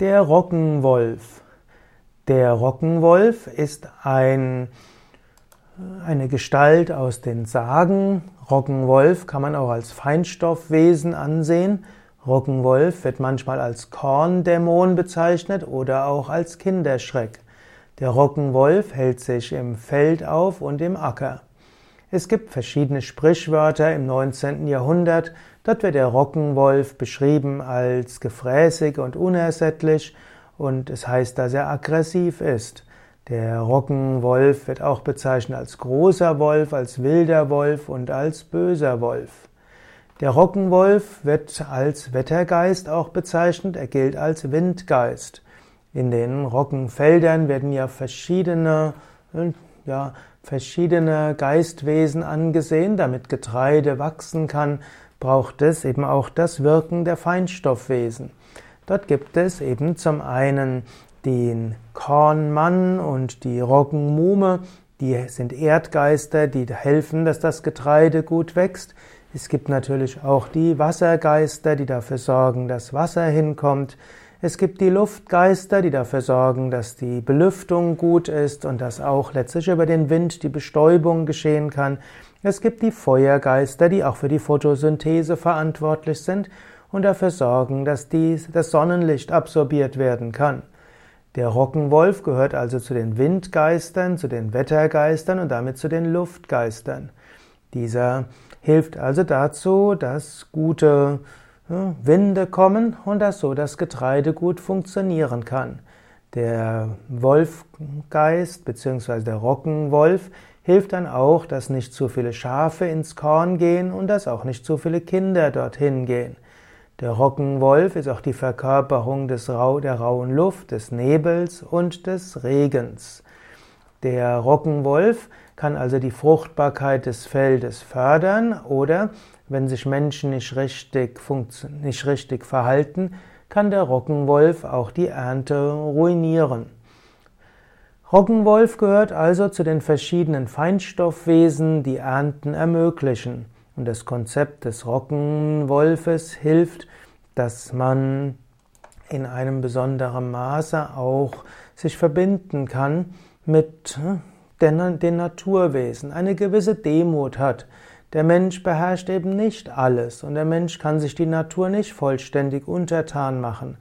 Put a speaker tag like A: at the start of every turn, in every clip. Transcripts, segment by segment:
A: Der Roggenwolf. Der Roggenwolf ist ein, eine Gestalt aus den Sagen. Roggenwolf kann man auch als Feinstoffwesen ansehen. Roggenwolf wird manchmal als Korndämon bezeichnet oder auch als Kinderschreck. Der Roggenwolf hält sich im Feld auf und im Acker. Es gibt verschiedene Sprichwörter im 19. Jahrhundert. Dort wird der Roggenwolf beschrieben als gefräßig und unersättlich und es heißt, dass er aggressiv ist. Der Roggenwolf wird auch bezeichnet als großer Wolf, als wilder Wolf und als böser Wolf. Der Roggenwolf wird als Wettergeist auch bezeichnet, er gilt als Windgeist. In den Roggenfeldern werden ja verschiedene ja, verschiedene Geistwesen angesehen. Damit Getreide wachsen kann, braucht es eben auch das Wirken der Feinstoffwesen. Dort gibt es eben zum einen den Kornmann und die Roggenmuhme, die sind Erdgeister, die helfen, dass das Getreide gut wächst. Es gibt natürlich auch die Wassergeister, die dafür sorgen, dass Wasser hinkommt. Es gibt die Luftgeister, die dafür sorgen, dass die Belüftung gut ist und dass auch letztlich über den Wind die Bestäubung geschehen kann. Es gibt die Feuergeister, die auch für die Photosynthese verantwortlich sind und dafür sorgen, dass die, das Sonnenlicht absorbiert werden kann. Der Rockenwolf gehört also zu den Windgeistern, zu den Wettergeistern und damit zu den Luftgeistern. Dieser hilft also dazu, dass gute Winde kommen und dass so das Getreide gut funktionieren kann. Der Wolfgeist bzw. der Roggenwolf hilft dann auch, dass nicht zu viele Schafe ins Korn gehen und dass auch nicht zu viele Kinder dorthin gehen. Der Roggenwolf ist auch die Verkörperung des Rau, der rauen Luft, des Nebels und des Regens. Der Roggenwolf kann also die Fruchtbarkeit des Feldes fördern oder wenn sich Menschen nicht richtig, nicht richtig verhalten, kann der Roggenwolf auch die Ernte ruinieren. Roggenwolf gehört also zu den verschiedenen Feinstoffwesen, die Ernten ermöglichen. Und das Konzept des Roggenwolfes hilft, dass man in einem besonderen Maße auch sich verbinden kann mit den Naturwesen, eine gewisse Demut hat. Der Mensch beherrscht eben nicht alles und der Mensch kann sich die Natur nicht vollständig untertan machen.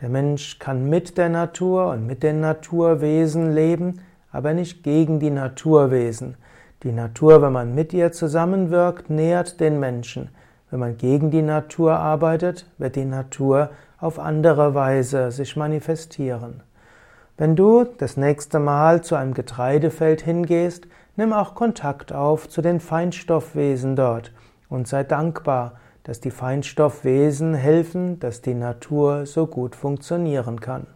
A: Der Mensch kann mit der Natur und mit den Naturwesen leben, aber nicht gegen die Naturwesen. Die Natur, wenn man mit ihr zusammenwirkt, nährt den Menschen. Wenn man gegen die Natur arbeitet, wird die Natur auf andere Weise sich manifestieren. Wenn du das nächste Mal zu einem Getreidefeld hingehst, nimm auch Kontakt auf zu den Feinstoffwesen dort und sei dankbar, dass die Feinstoffwesen helfen, dass die Natur so gut funktionieren kann.